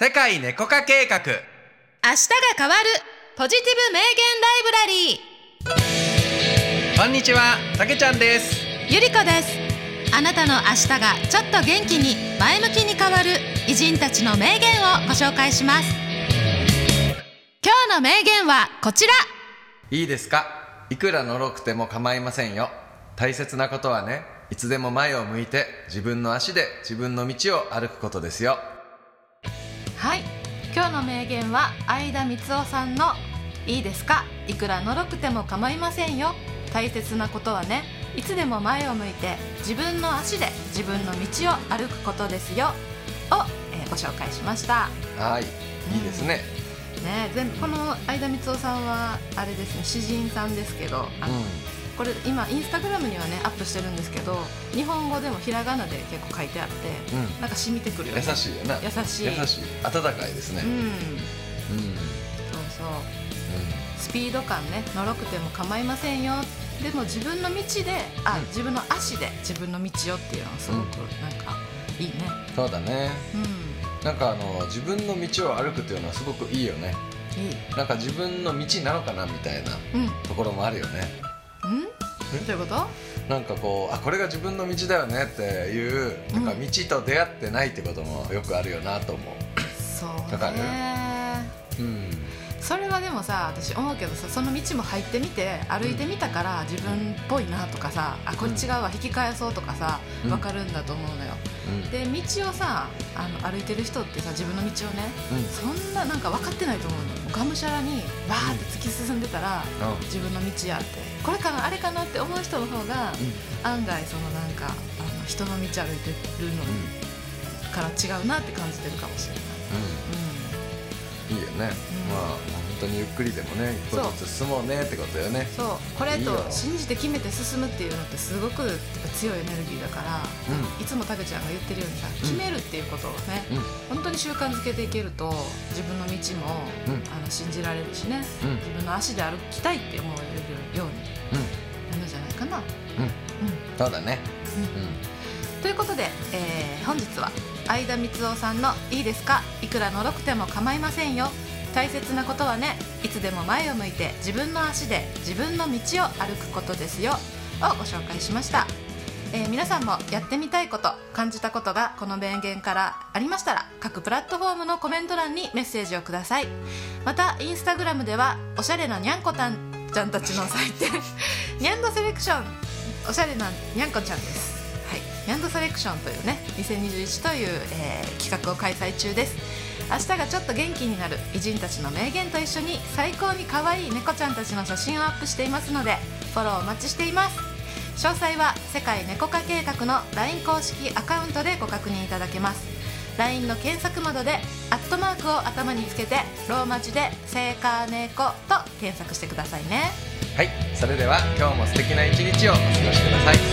世界猫化計画。明日が変わるポジティブ名言ライブラリー。こんにちはたけちゃんです。ゆりこです。あなたの明日がちょっと元気に前向きに変わる偉人たちの名言をご紹介します。今日の名言はこちら。いいですか？いくらのろくても構いませんよ。大切なことはねいつでも前を向いて自分の足で自分の道を歩くことですよはい。今日の名言は相田光夫さんのいいですか？いくらのろくても構いませんよ。大切なことはねいつでも前を向いて自分の足で自分の道を歩くことですよ。を、えーご紹介しました。はい。いいですね。ね全この相田光夫さんはあれですね詩人さんですけどあの、これ今インスタグラムにはねアップしてるんですけど日本語でもひらがなで結構書いてあって、うん。なんか染みてくるよ優ねしいよな。優しい。優しい。温かいですね。うん。うん、うんそう。そうスピード感ね。のろくても構いませんよ。でも自分の道であ、うん。自分の足で自分の道をっていうのはすごくなんかいいね。そうだね。うなんかあの自分の道を歩くっていうのはすごくいいよね。んいい。なんか自分の道なのかなみたいなうん。ところもあるよね。うんどういうこと？なんかこうあこれが自分の道だよねっていうなんかうん道と出会ってないってこともよくあるよなと思そうわかるね。ううん。それはでもさ私思うけどさその道も入ってみて歩いてみたから自分っぽいなとかさあこれ違うわ引き返そうとかさうん。分かるんだと思うのよ。うんで道をさあの歩いてる人ってさ自分の道をねうん。そんななんか分かってないと思うの。がむしゃらにわーって突き進んでたら、うん。自分の道やって。これかなあれかなって思う人の方が、案外そのなんかあの人の道歩いてるのから違うなって感じてるかもしれない、うん。いいよね。うん。まあ本当にゆっくりでもね一歩ずつ進もうねってことよね。そう。これと信じて決めて進むっていうのってすごく強いエネルギーだから、ういつもタケちゃんが言ってるようにさ決めるっていうことをね、うん。本当に習慣づけていけると自分の道も、うん。あの信じられるしね、うん。自分の足で歩きたいって思えるようにうん。なるんじゃないかな。うん。うん。そうだね。ということで、えー本日は相田光夫さんの「いいですかいくらのろくても構いませんよ大切なことはねいつでも前を向いて自分の足で自分の道を歩くことですよ」をご紹介しました、えー皆さんもやってみたいこと感じたことがこの名言からありましたら各プラットフォームのコメント欄にメッセージをください。またインスタグラムではおしゃれなにゃんこたんちゃんたちの祭典にゃんどセレクションおしゃれなにゃんこちゃんです。はい、ニャンドセレクションというね2021という、えー企画を開催中です。明日がちょっと元気になる偉人たちの名言と一緒に最高に可愛い猫ちゃんたちの写真をアップしていますのでフォローお待ちしています。詳細は世界猫化計画の LINE 公式アカウントでご確認いただけます。LINE の検索窓でアットマークを頭につけてローマ字で「セーカー猫」と検索してくださいね。はいそれでは今日も素敵な一日をお過ごしください。